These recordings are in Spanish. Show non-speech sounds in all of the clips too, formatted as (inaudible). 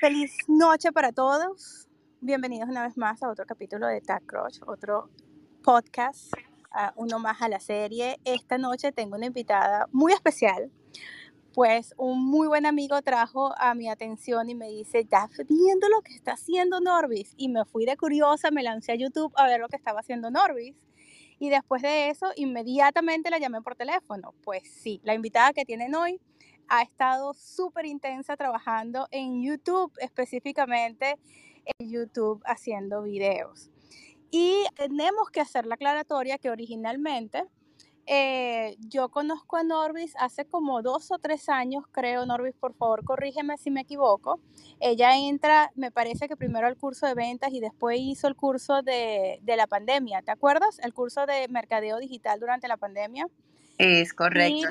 Feliz noche para todos. Bienvenidos una vez más a otro capítulo de Tag Crush, otro podcast, uno más a la serie. Esta noche tengo una invitada muy especial, pues un muy buen amigo trajo a mi atención y me dice, ¿estás viendo lo que está haciendo Norvis? Y me fui de curiosa, me lancé a YouTube a ver lo que estaba haciendo Norvis. Y después de eso, inmediatamente la llamé por teléfono. Pues sí, la invitada que tienen hoy ha estado súper intensa trabajando en YouTube, específicamente en YouTube haciendo videos. Y tenemos que hacer la aclaratoria que originalmente eh, yo conozco a Norvis hace como dos o tres años, creo, Norvis, por favor, corrígeme si me equivoco. Ella entra, me parece que primero al curso de ventas y después hizo el curso de, de la pandemia, ¿te acuerdas? El curso de mercadeo digital durante la pandemia. Es correcto.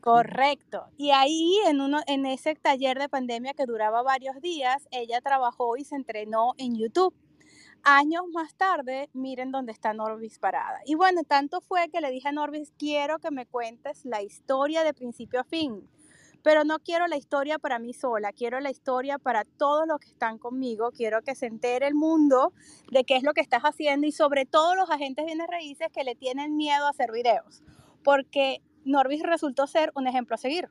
Correcto. Y ahí en uno en ese taller de pandemia que duraba varios días, ella trabajó y se entrenó en YouTube. Años más tarde, miren dónde está Norvis parada. Y bueno, tanto fue que le dije a Norvis, quiero que me cuentes la historia de principio a fin. Pero no quiero la historia para mí sola, quiero la historia para todos los que están conmigo, quiero que se entere el mundo de qué es lo que estás haciendo y sobre todo los agentes bienes raíces que le tienen miedo a hacer videos. Porque Norvis resultó ser un ejemplo a seguir.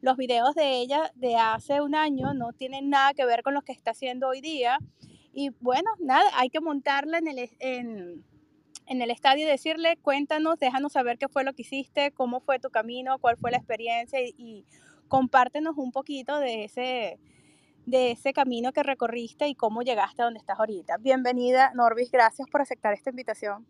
Los videos de ella de hace un año no tienen nada que ver con los que está haciendo hoy día. Y bueno, nada, hay que montarla en el, en, el estadio y decirle, cuéntanos, déjanos saber qué fue lo que hiciste, cómo fue tu camino, cuál fue la experiencia y, compártenos un poquito de ese, de ese camino que recorriste y cómo llegaste a donde estás ahorita. Bienvenida, Norvis, gracias por aceptar esta invitación.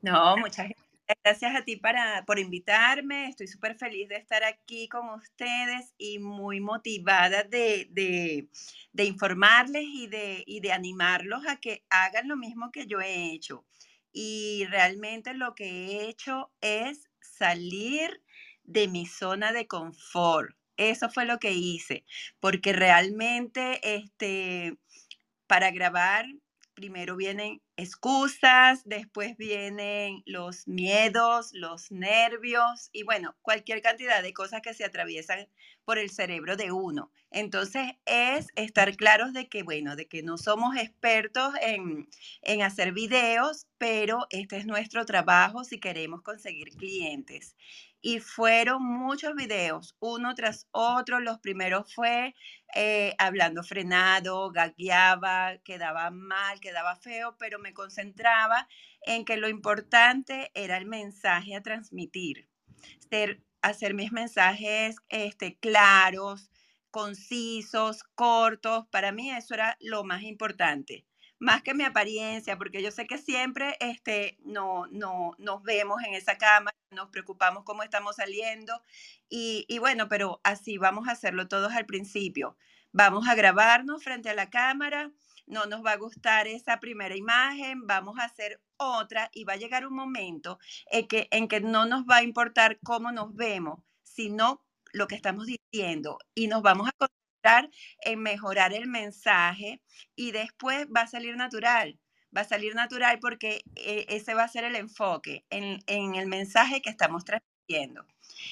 No, muchas gracias Gracias a ti para, por invitarme. Estoy súper feliz de estar aquí con ustedes y muy motivada de, de, de informarles y de, y de animarlos a que hagan lo mismo que yo he hecho. Y realmente lo que he hecho es salir de mi zona de confort. Eso fue lo que hice, porque realmente este, para grabar primero vienen excusas, después vienen los miedos, los nervios y bueno, cualquier cantidad de cosas que se atraviesan por el cerebro de uno. Entonces es estar claros de que, bueno, de que no somos expertos en, en hacer videos, pero este es nuestro trabajo si queremos conseguir clientes y fueron muchos videos, uno tras otro. Los primeros fue eh, hablando frenado, gagueaba, quedaba mal, quedaba feo, pero me concentraba en que lo importante era el mensaje a transmitir, hacer mis mensajes este, claros, concisos, cortos. Para mí eso era lo más importante más que mi apariencia, porque yo sé que siempre este, no, no, nos vemos en esa cámara, nos preocupamos cómo estamos saliendo y, bueno, pero así vamos a hacerlo todos al principio. Vamos a grabarnos frente a la cámara, no nos va a gustar esa primera imagen, vamos a hacer otra y va a llegar un momento en que, en que no nos va a importar cómo nos vemos, sino lo que estamos diciendo y nos vamos a en mejorar el mensaje y después va a salir natural. Va a salir natural porque eh, ese va a ser el enfoque en, el mensaje que estamos transmitiendo.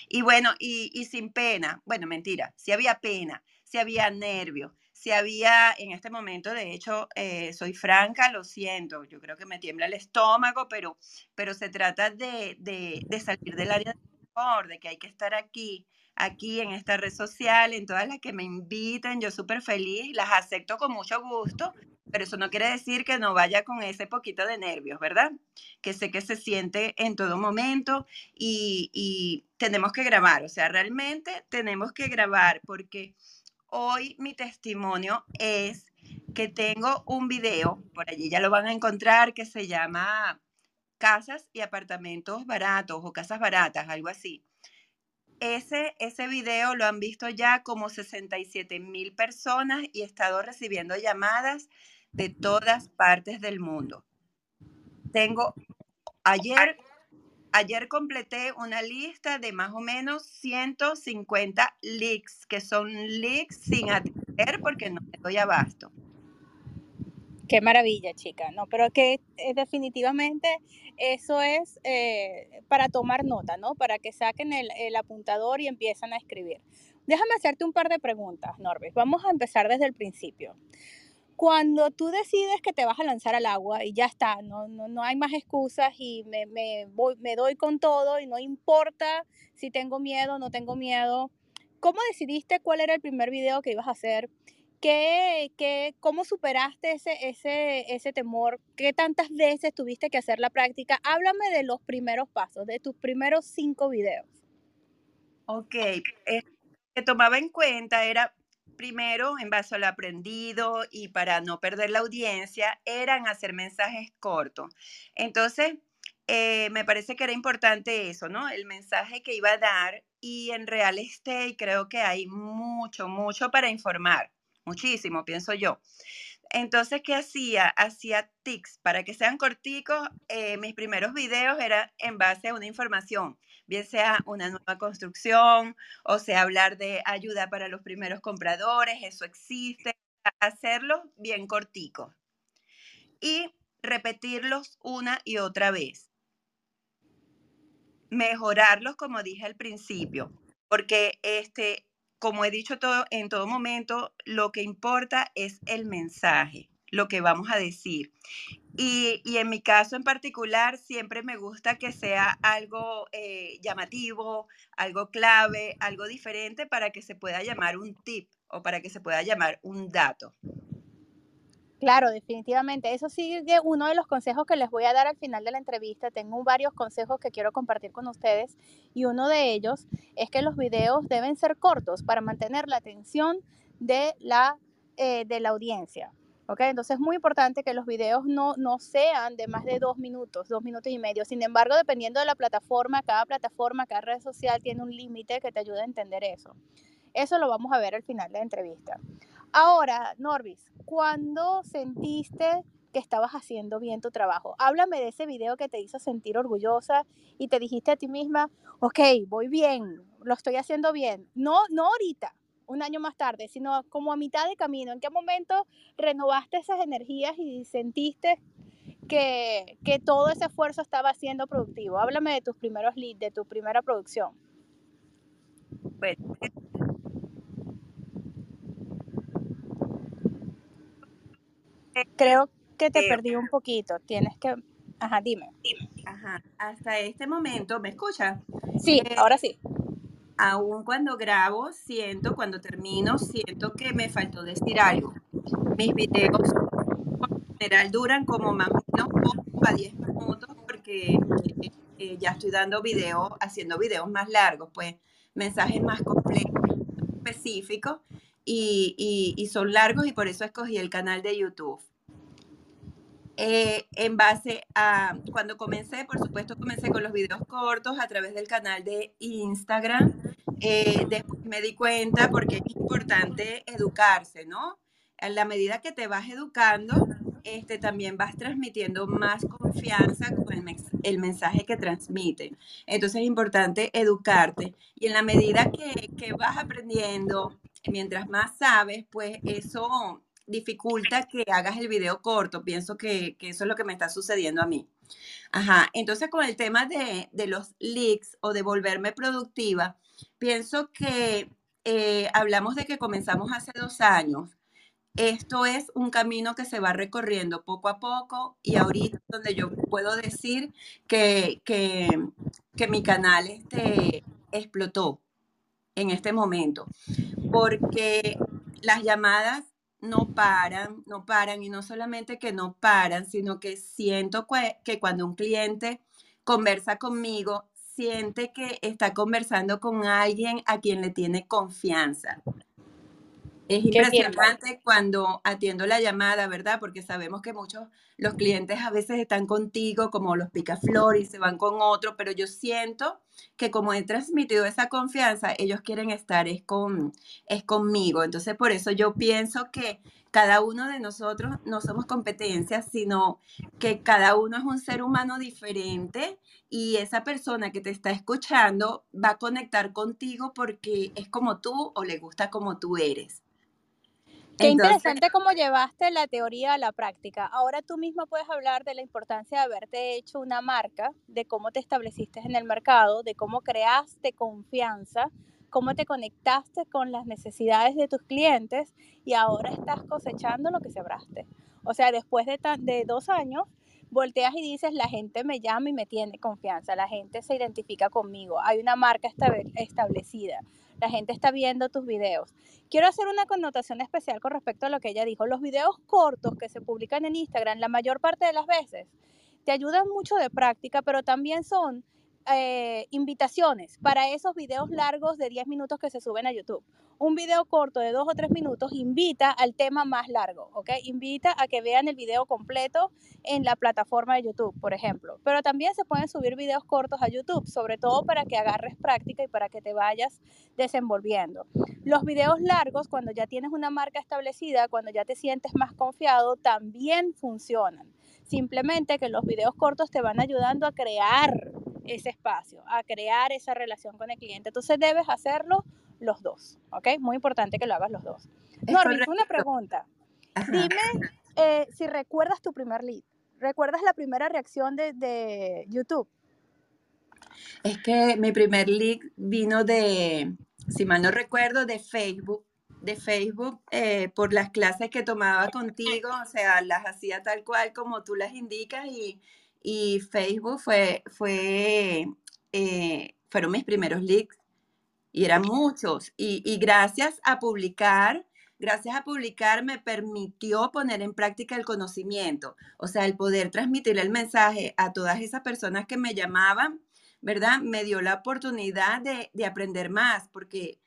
Y bueno, y, sin pena, bueno, mentira, si había pena, si había nervio, si había, en este momento, de hecho, eh, soy franca, lo siento, yo creo que me tiembla el estómago, pero, pero se trata de, de, de salir del área de confort, de que hay que estar aquí, aquí en esta red social, en todas las que me inviten, yo súper feliz, las acepto con mucho gusto, pero eso no quiere decir que no vaya con ese poquito de nervios, ¿verdad? Que sé que se siente en todo momento y, y tenemos que grabar, o sea, realmente tenemos que grabar porque hoy mi testimonio es que tengo un video, por allí ya lo van a encontrar, que se llama Casas y Apartamentos Baratos o Casas Baratas, algo así. Ese, ese video lo han visto ya como 67 mil personas y he estado recibiendo llamadas de todas partes del mundo. Tengo, ayer, ayer completé una lista de más o menos 150 leaks, que son leaks sin atender porque no me doy abasto. Qué maravilla, chica. No, pero que eh, definitivamente eso es eh, para tomar nota, ¿no? Para que saquen el, apuntador y empiezan a escribir. Déjame hacerte un par de preguntas, Norbis. Vamos a empezar desde el principio. Cuando tú decides que te vas a lanzar al agua y ya está, no, no, no hay más excusas y me, me, voy, me doy con todo y no importa si tengo miedo o no tengo miedo, ¿cómo decidiste cuál era el primer video que ibas a hacer? ¿Qué, qué, ¿Cómo superaste ese, ese, ese temor? ¿Qué tantas veces tuviste que hacer la práctica? Háblame de los primeros pasos, de tus primeros cinco videos. Ok, eh, que tomaba en cuenta era primero, en base al aprendido y para no perder la audiencia, eran hacer mensajes cortos. Entonces, eh, me parece que era importante eso, ¿no? El mensaje que iba a dar y en real estate creo que hay mucho, mucho para informar muchísimo, pienso yo. Entonces, ¿qué hacía? Hacía tics para que sean corticos. Eh, mis primeros videos eran en base a una información, bien sea una nueva construcción, o sea, hablar de ayuda para los primeros compradores, eso existe, hacerlos bien corticos y repetirlos una y otra vez. Mejorarlos, como dije al principio, porque este, como he dicho todo, en todo momento, lo que importa es el mensaje, lo que vamos a decir. Y, en mi caso en particular, siempre me gusta que sea algo eh, llamativo, algo clave, algo diferente para que se pueda llamar un tip o para que se pueda llamar un dato. Claro, definitivamente. Eso sigue uno de los consejos que les voy a dar al final de la entrevista. Tengo varios consejos que quiero compartir con ustedes y uno de ellos es que los videos deben ser cortos para mantener la atención de la, eh, de la audiencia. ¿ok? Entonces es muy importante que los videos no, no sean de más de dos minutos, dos minutos y medio. Sin embargo, dependiendo de la plataforma, cada plataforma, cada red social tiene un límite que te ayude a entender eso. Eso lo vamos a ver al final de la entrevista. Ahora, Norbis, ¿cuándo sentiste que estabas haciendo bien tu trabajo? Háblame de ese video que te hizo sentir orgullosa y te dijiste a ti misma, ok, voy bien, lo estoy haciendo bien. No, no ahorita, un año más tarde, sino como a mitad de camino. ¿En qué momento renovaste esas energías y sentiste que, que todo ese esfuerzo estaba siendo productivo? Háblame de tus primeros leads, de tu primera producción. Bueno, Creo que te perdí un poquito. Tienes que. Ajá, dime. Ajá. Hasta este momento, ¿me escuchas? Sí, eh, ahora sí. Aún cuando grabo, siento, cuando termino, siento que me faltó decir algo. Mis videos en general duran como más o menos 8 a 10 minutos porque eh, eh, ya estoy dando videos, haciendo videos más largos, pues mensajes más complejos, específicos y, son largos y por eso escogí el canal de YouTube. Eh, en base a cuando comencé, por supuesto, comencé con los videos cortos a través del canal de Instagram. Eh, después me di cuenta porque es importante educarse, ¿no? En la medida que te vas educando, este, también vas transmitiendo más confianza con el, el, mensaje que transmite. Entonces es importante educarte y en la medida que, que vas aprendiendo, mientras más sabes, pues eso dificulta que hagas el video corto. Pienso que, eso es lo que me está sucediendo a mí. Ajá, entonces con el tema de, los leaks o de volverme productiva, pienso que eh, hablamos de que comenzamos hace dos años. Esto es un camino que se va recorriendo poco a poco y ahorita donde yo puedo decir que, que, que mi canal este, explotó en este momento porque las llamadas no paran, no paran y no solamente que no paran, sino que siento que cuando un cliente conversa conmigo, siente que está conversando con alguien a quien le tiene confianza. Es impresionante cuando atiendo la llamada, ¿verdad? Porque sabemos que muchos, los clientes a veces están contigo como los picaflor y se van con otro, pero yo siento que como he transmitido esa confianza, ellos quieren estar es, con, es conmigo. Entonces, por eso yo pienso que cada uno de nosotros no somos competencias, sino que cada uno es un ser humano diferente y esa persona que te está escuchando va a conectar contigo porque es como tú o le gusta como tú eres. Qué interesante cómo llevaste la teoría a la práctica. Ahora tú mismo puedes hablar de la importancia de haberte hecho una marca, de cómo te estableciste en el mercado, de cómo creaste confianza cómo te conectaste con las necesidades de tus clientes y ahora estás cosechando lo que sembraste. O sea, después de, de dos años, volteas y dices, la gente me llama y me tiene confianza, la gente se identifica conmigo, hay una marca establecida, la gente está viendo tus videos. Quiero hacer una connotación especial con respecto a lo que ella dijo. Los videos cortos que se publican en Instagram, la mayor parte de las veces, te ayudan mucho de práctica, pero también son eh, invitaciones para esos videos largos de 10 minutos que se suben a YouTube. Un video corto de 2 o 3 minutos invita al tema más largo, ¿ok? Invita a que vean el video completo en la plataforma de YouTube, por ejemplo. Pero también se pueden subir videos cortos a YouTube, sobre todo para que agarres práctica y para que te vayas desenvolviendo. Los videos largos, cuando ya tienes una marca establecida, cuando ya te sientes más confiado, también funcionan. Simplemente que los videos cortos te van ayudando a crear ese espacio, a crear esa relación con el cliente. Entonces debes hacerlo los dos, ¿ok? Muy importante que lo hagas los dos. Normis, una pregunta. Dime eh, si recuerdas tu primer lead. ¿Recuerdas la primera reacción de, YouTube? Es que mi primer lead vino de, si mal no recuerdo, de Facebook de Facebook eh, por las clases que tomaba contigo, o sea, las hacía tal cual como tú las indicas y, y Facebook fue, fue, eh, fueron mis primeros leaks y eran muchos. Y, y, gracias a publicar, gracias a publicar me permitió poner en práctica el conocimiento, o sea, el poder transmitir el mensaje a todas esas personas que me llamaban, ¿verdad? Me dio la oportunidad de, de aprender más, porque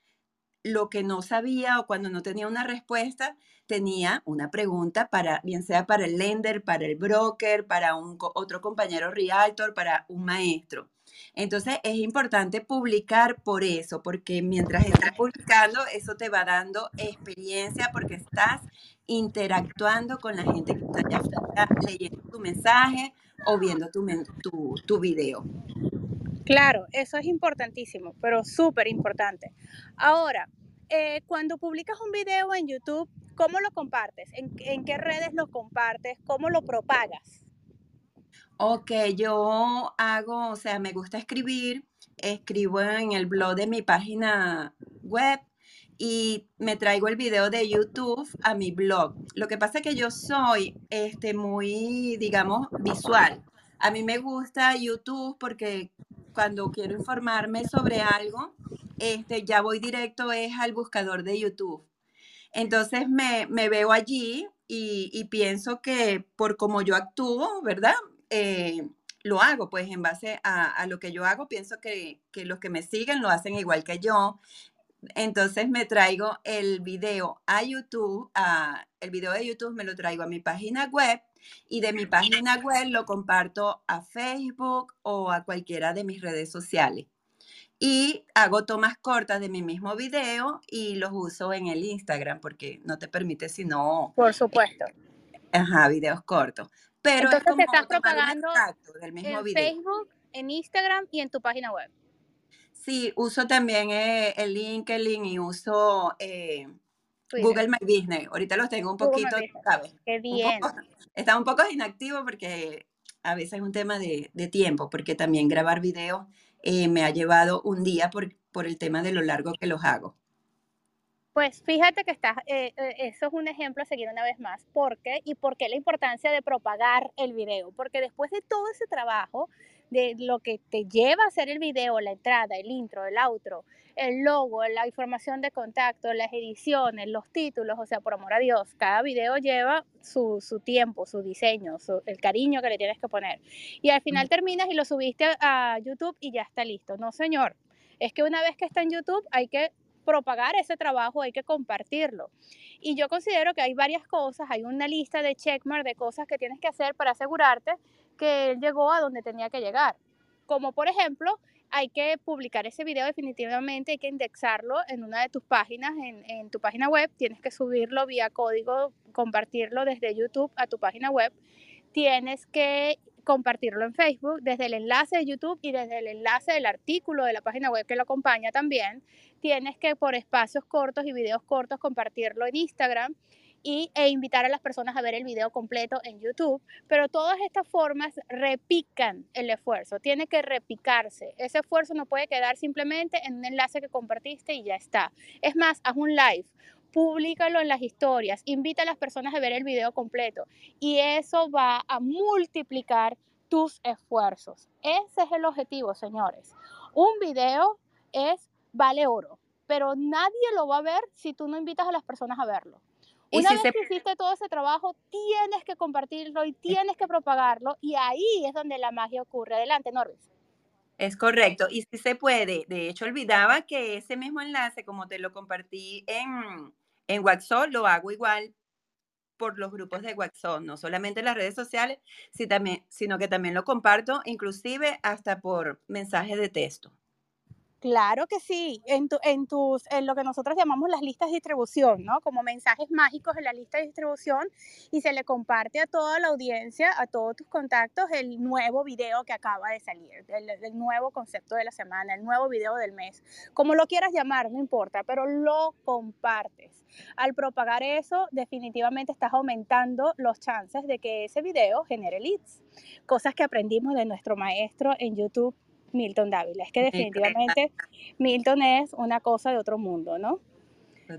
lo que no sabía o cuando no tenía una respuesta, tenía una pregunta para, bien sea para el lender, para el broker, para un, otro compañero realtor, para un maestro. Entonces es importante publicar por eso, porque mientras estás publicando, eso te va dando experiencia porque estás interactuando con la gente que está leyendo tu mensaje o viendo tu, tu, tu video. Claro, eso es importantísimo, pero súper importante. Ahora, eh, cuando publicas un video en YouTube, ¿cómo lo compartes? ¿En, qué redes lo compartes? ¿Cómo lo propagas? Ok, yo hago, o sea, me gusta escribir, escribo en el blog de mi página web y me traigo el video de YouTube a mi blog. Lo que pasa es que yo soy este, muy, digamos, visual. A mí me gusta YouTube porque cuando quiero informarme sobre algo, este, ya voy directo es al buscador de YouTube. Entonces me, veo allí y, pienso que por como yo actúo, ¿verdad? Eh, lo hago, pues en base a, lo que yo hago, pienso que, que, los que me siguen lo hacen igual que yo. Entonces me traigo el video a YouTube, a, el video de YouTube me lo traigo a mi página web y de mi página web lo comparto a Facebook o a cualquiera de mis redes sociales. Y hago tomas cortas de mi mismo video y los uso en el Instagram porque no te permite sino... Por supuesto. ajá, videos cortos. Pero Entonces es como te estás propagando del mismo en Facebook, en Instagram y en tu página web. Sí, uso también eh, el LinkedIn y uso eh, Google My Business. Ahorita los tengo un poquito, ¿sabes? Qué bien. está un poco inactivo porque a veces es un tema de, de tiempo, porque también grabar videos eh, me ha llevado un día por, por el tema de lo largo que los hago. Pues fíjate que estás, eh, eh, eso es un ejemplo a seguir una vez más. ¿Por qué? Y por qué la importancia de propagar el video. Porque después de todo ese trabajo, de lo que te lleva a hacer el video, la entrada, el intro, el outro, el logo, la información de contacto, las ediciones, los títulos, o sea, por amor a Dios, cada video lleva su, tiempo, su diseño, el cariño que le tienes que poner. Y al final terminas y lo subiste a YouTube y ya está listo. No, señor. Es que una vez que está en YouTube hay que propagar ese trabajo, hay que compartirlo. Y yo considero que hay varias cosas, hay una lista de checkmark de cosas que tienes que hacer para asegurarte que él llegó a donde tenía que llegar. Como por ejemplo, hay que publicar ese video definitivamente, hay que indexarlo en una de tus páginas, en, tu página web, tienes que subirlo vía código, compartirlo desde YouTube a tu página web, tienes que compartirlo en Facebook desde el enlace de YouTube y desde el enlace del artículo de la página web que lo acompaña también. Tienes que por espacios cortos y videos cortos compartirlo en Instagram y, e invitar a las personas a ver el video completo en YouTube. Pero todas estas formas repican el esfuerzo, tiene que repicarse. Ese esfuerzo no puede quedar simplemente en un enlace que compartiste y ya está. Es más, haz un live, públicalo en las historias, invita a las personas a ver el video completo y eso va a multiplicar tus esfuerzos. Ese es el objetivo, señores. Un video es vale oro, pero nadie lo va a ver si tú no invitas a las personas a verlo. Una vez que hiciste todo ese trabajo, tienes que compartirlo y tienes que propagarlo y ahí es donde la magia ocurre. Adelante, Norris. Es correcto, y si se puede. De hecho, olvidaba que ese mismo enlace, como te lo compartí en, en WhatsApp, lo hago igual por los grupos de WhatsApp, no solamente en las redes sociales, sino que también lo comparto, inclusive hasta por mensajes de texto. Claro que sí, en, en, tus, en lo que nosotros llamamos las listas de distribución, ¿no? Como mensajes mágicos en la lista de distribución y se le comparte a toda la audiencia, a todos tus contactos, el nuevo video que acaba de salir, el, el nuevo concepto de la semana, el nuevo video del mes, como lo quieras llamar, no importa, pero lo compartes. Al propagar eso, definitivamente estás aumentando los chances de que ese video genere leads, cosas que aprendimos de nuestro maestro en YouTube Milton Dávila. Es que definitivamente Milton es una cosa de otro mundo, ¿no?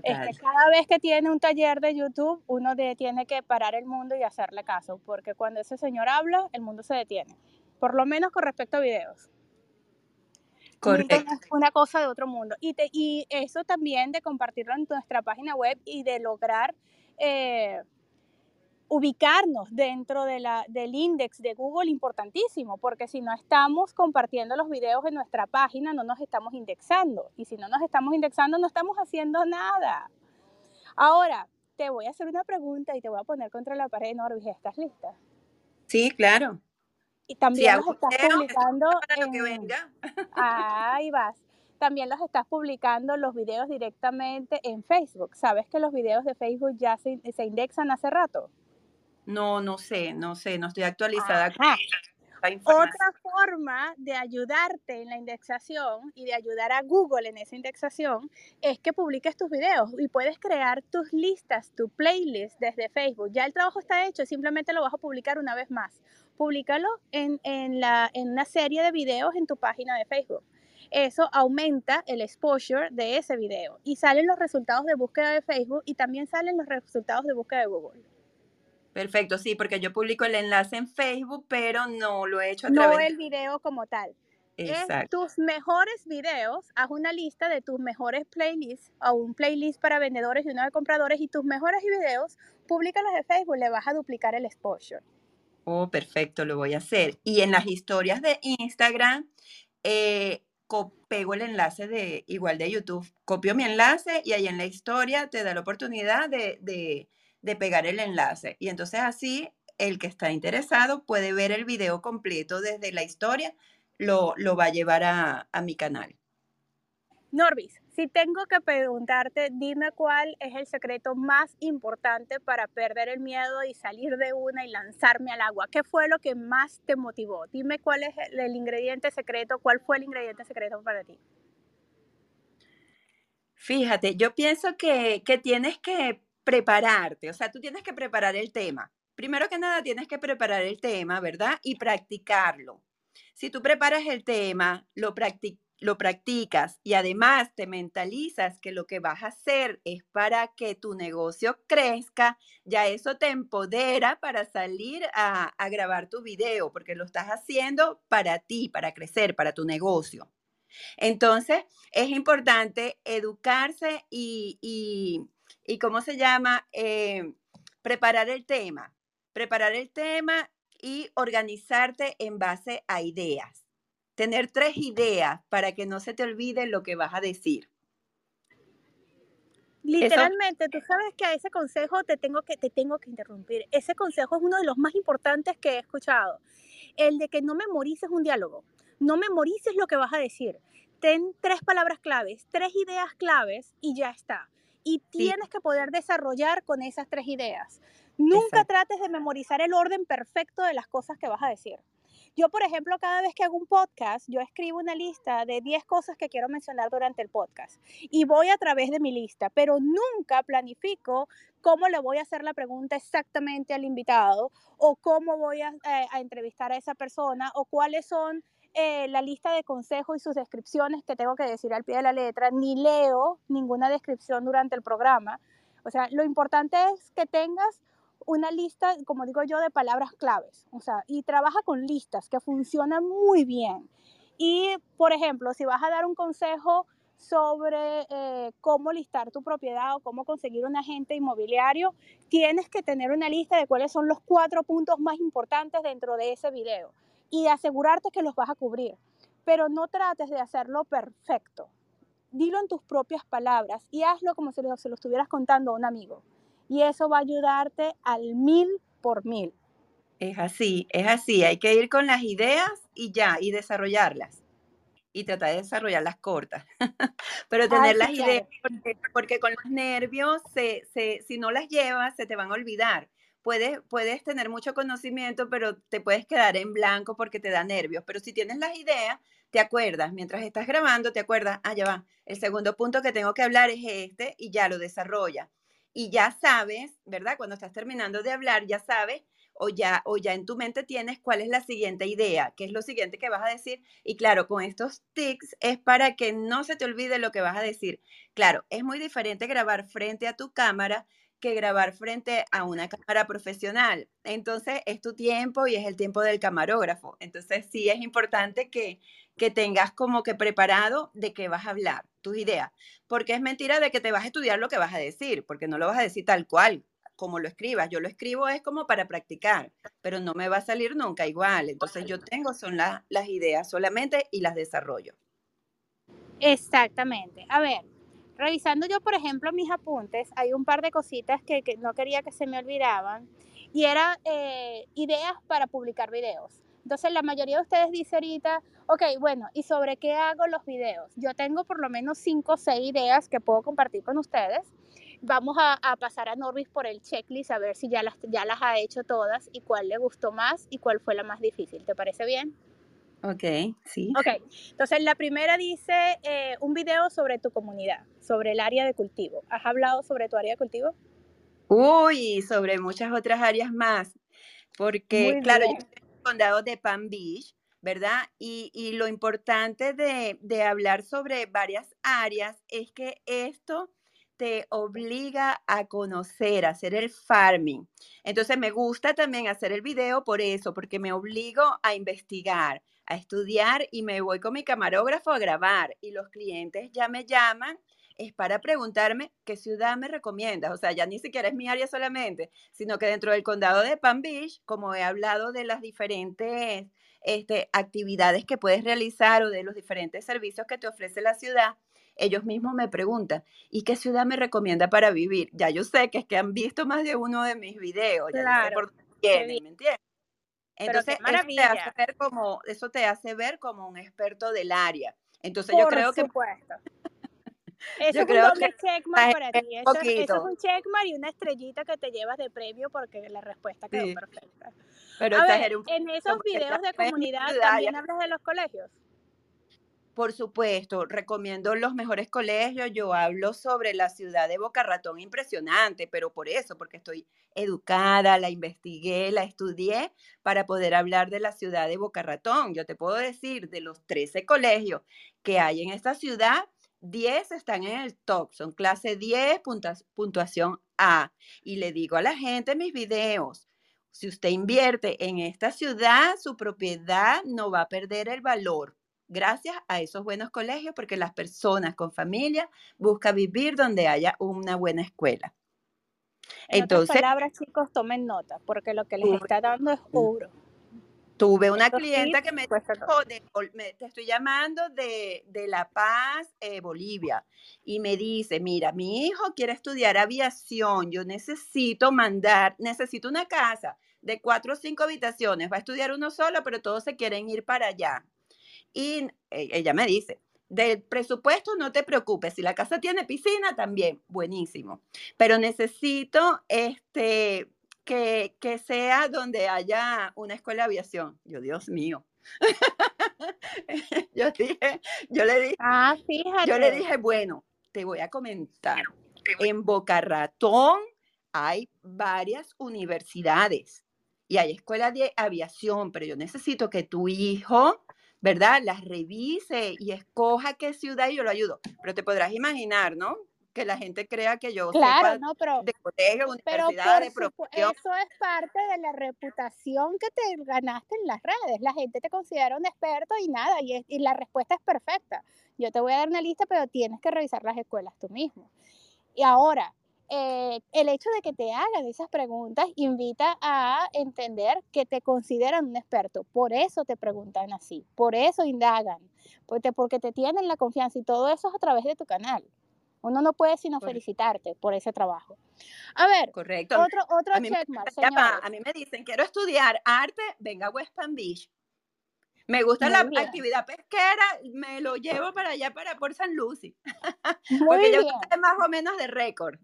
Es que cada vez que tiene un taller de YouTube, uno tiene que parar el mundo y hacerle caso, porque cuando ese señor habla, el mundo se detiene, por lo menos con respecto a videos. Correcto. Es una cosa de otro mundo. Y, y eso también de compartirlo en nuestra página web y de lograr eh, ubicarnos dentro de la, del index de Google importantísimo, porque si no estamos compartiendo los videos en nuestra página, no nos estamos indexando. Y si no nos estamos indexando, no estamos haciendo nada. Ahora, te voy a hacer una pregunta y te voy a poner contra la pared, Norvis. ¿Estás lista? Sí, claro. Y también los estás publicando en... Ahí vas también los estás publicando los videos directamente en Facebook. ¿Sabes que los videos de Facebook ya se, se indexan hace rato? No, no sé, no sé, no estoy actualizada. Otra forma de ayudarte en la indexación y de ayudar a Google en esa indexación es que publiques tus videos y puedes crear tus listas, tu playlist desde Facebook. Ya el trabajo está hecho, simplemente lo vas a publicar una vez más. Públicalo en, en, la, en una serie de videos en tu página de Facebook. Eso aumenta el exposure de ese video y salen los resultados de búsqueda de Facebook y también salen los resultados de búsqueda de Google. Perfecto, sí, porque yo publico el enlace en Facebook, pero no lo he hecho a través. No el video como tal. Exacto. tus mejores videos, haz una lista de tus mejores playlists o un playlist para vendedores y uno de compradores y tus mejores videos, públicalos en Facebook, le vas a duplicar el exposure. Oh, perfecto, lo voy a hacer. Y en las historias de Instagram, eh, pego el enlace de igual de YouTube, copio mi enlace y ahí en la historia te da la oportunidad de de pegar el enlace. Y entonces así el que está interesado puede ver el video completo desde la historia, lo, lo va a llevar a, a mi canal. Norvis, si tengo que preguntarte, dime cuál es el secreto más importante para perder el miedo y salir de una y lanzarme al agua. ¿Qué fue lo que más te motivó? Dime cuál es el ingrediente secreto, cuál fue el ingrediente secreto para ti. Fíjate, yo pienso que, que tienes que prepararte, o sea, tú tienes que preparar el tema. Primero que nada, tienes que preparar el tema, ¿verdad? Y practicarlo. Si tú preparas el tema, lo, lo practicas y además te mentalizas que lo que vas a hacer es para que tu negocio crezca, ya eso te empodera para salir a, grabar tu video, porque lo estás haciendo para ti, para crecer, para tu negocio. Entonces, es importante educarse y, y cómo se llama, eh, preparar el tema, preparar el tema y organizarte en base a ideas. Tener tres ideas para que no se te olvide lo que vas a decir. Literalmente, tú sabes que a ese consejo te tengo que, te tengo que interrumpir. Ese consejo es uno de los más importantes que he escuchado. El de que no memorices un diálogo, no memorices lo que vas a decir. Ten tres palabras claves, tres ideas claves y ya está y tienes que poder desarrollar con esas tres ideas. Nunca trates de memorizar el orden perfecto de las cosas que vas a decir. Yo, por ejemplo, cada vez que hago un podcast, yo escribo una lista de 10 cosas que quiero mencionar durante el podcast y voy a través de mi lista, pero nunca planifico cómo le voy a hacer la pregunta exactamente al invitado o cómo voy a, eh, entrevistar a esa persona o cuáles son eh, la lista de consejos y sus descripciones que tengo que decir al pie de la letra, ni leo ninguna descripción durante el programa. O sea, lo importante es que tengas una lista, como digo yo, de palabras claves. O sea, y trabaja con listas que funcionan muy bien. Y, por ejemplo, si vas a dar un consejo sobre eh, cómo listar tu propiedad o cómo conseguir un agente inmobiliario, tienes que tener una lista de cuáles son los cuatro puntos más importantes dentro de ese video y asegurarte que los vas a cubrir. Pero no trates de hacerlo perfecto. Dilo en tus propias palabras y hazlo como si lo, se lo estuvieras contando a un amigo y eso va a ayudarte al mil por mil. Es así, es así. Hay que ir con las ideas y ya, y desarrollarlas. Y tratar de desarrollarlas cortas. (laughs) Pero tener las ideas, porque, con los nervios, se, se, si no las llevas, se te van a olvidar. Puedes, puedes tener mucho conocimiento, pero te puedes quedar en blanco porque te da nervios. Pero si tienes las ideas, te acuerdas, mientras estás grabando, te acuerdas, ah, ya va, el segundo punto que tengo que hablar es este y ya lo desarrolla y ya sabes, ¿verdad? Cuando estás terminando de hablar, ya sabes o ya, o ya en tu mente tienes cuál es la siguiente idea, qué es lo siguiente que vas a decir. Y claro, con estos tics es para que no se te olvide lo que vas a decir. Claro, es muy diferente grabar frente a tu cámara que grabar frente a una cámara profesional. Entonces es tu tiempo y es el tiempo del camarógrafo. Entonces sí es importante que, que tengas como que preparado de qué vas a hablar, tus ideas, porque es mentira de que te vas a estudiar lo que vas a decir, porque no lo vas a decir tal cual como lo escribas. Yo lo escribo es como para practicar, pero no me va a salir nunca igual. Entonces yo tengo son las ideas solamente y las desarrollo. Exactamente. A ver, revisando yo, por ejemplo, mis apuntes, hay un par de cositas que, no quería que se me olvidaban y eran eh, ideas para publicar videos. Entonces la mayoría de ustedes dice ahorita, ok, bueno, ¿y sobre qué hago los videos? Yo tengo por lo menos cinco o seis ideas que puedo compartir con ustedes. Vamos a, pasar a Norris por el checklist a ver si ya las, ya las ha hecho todas y cuál le gustó más y cuál fue la más difícil. ¿Te parece bien? Ok, sí. Ok, entonces la primera dice eh, un video sobre tu comunidad, sobre el área de cultivo. ¿Has hablado sobre tu área de cultivo? Uy, sobre muchas otras áreas más, porque claro, condado de Palm Beach, ¿verdad? Y, lo importante de, hablar sobre varias áreas es que esto te obliga a conocer, a hacer el farming. Entonces me gusta también hacer el video por eso, porque me obligo a investigar, a estudiar y me voy con mi camarógrafo a grabar y los clientes ya me llaman es para preguntarme qué ciudad me recomiendas. O sea, ya ni siquiera es mi área solamente, sino que dentro del condado de Palm Beach, como he hablado de las diferentes este, actividades que puedes realizar o de los diferentes servicios que te ofrece la ciudad, ellos mismos me preguntan, ¿y qué ciudad me recomienda para vivir? Ya yo sé que es que han visto más de uno de mis videos, ya claro, sé por dónde ¿me entiendes? Entonces, eso te, hace ver como, eso te hace ver como un experto del área. Entonces, yo creo que (laughs) eso es un doble checkmark para ti. Eso, es un checkmark y una estrellita que te llevas de premio porque la respuesta quedó perfecta. Pero a ver, en esos videos de comunidad también hablas de los colegios. Por supuesto, recomiendo los mejores colegios. Yo hablo sobre la ciudad de Boca Ratón, impresionante, pero por eso, porque estoy educada, la investigué, la estudié para poder hablar de la ciudad de Boca Ratón. Yo te puedo decir de los 13 colegios que hay en esta ciudad, 10 están en el top, son clase 10, puntuación A. Y le digo a la gente en mis videos, si usted invierte en esta ciudad, su propiedad no va a perder el valor. Gracias a esos buenos colegios, porque las personas con familia buscan vivir donde haya una buena escuela. En Entonces, otras palabras, chicos, tomen nota, porque lo que les está dando es oro. Tuve una clienta que me dijo, te estoy llamando de, La Paz, eh, Bolivia, y me dice, mira, mi hijo quiere estudiar aviación, yo necesito mandar, necesito una casa de cuatro o cinco habitaciones, va a estudiar uno solo, pero todos se quieren ir para allá. Y e, ella me dice, del presupuesto no te preocupes, si la casa tiene piscina también, buenísimo, pero necesito este que, que sea donde haya una escuela de aviación. Yo, Dios mío. (laughs) yo dije, yo le dije, Ah, yo le fíjate. dije, bueno, te voy a comentar. En Boca Ratón hay varias universidades y hay escuelas de aviación, pero yo necesito que tu hijo, ¿verdad? Las revise y escoja qué ciudad y yo lo ayudo. Pero te podrás imaginar, ¿no? Que la gente crea que yo Claro, sepa no, pero, de colegio, pero universidad, de por supu- profesión. eso es parte de la reputación que te ganaste en las redes. La gente te considera un experto y nada, y, es- y la respuesta es perfecta. Yo te voy a dar una lista, pero tienes que revisar las escuelas tú mismo. Y ahora, eh, el hecho de que te hagan esas preguntas invita a entender que te consideran un experto. Por eso te preguntan así, por eso indagan, porque, porque te tienen la confianza y todo eso es a través de tu canal. Uno no puede sino Correcto. felicitarte por ese trabajo. A ver, Correcto. otro, otro A mí, checkmark, señores. a mí me dicen, quiero estudiar arte, venga a West Palm Beach. Me gusta Muy la bien, actividad pesquera, me lo llevo para allá, para por San Lucy, (laughs) porque yo bien. sé más o menos de récord.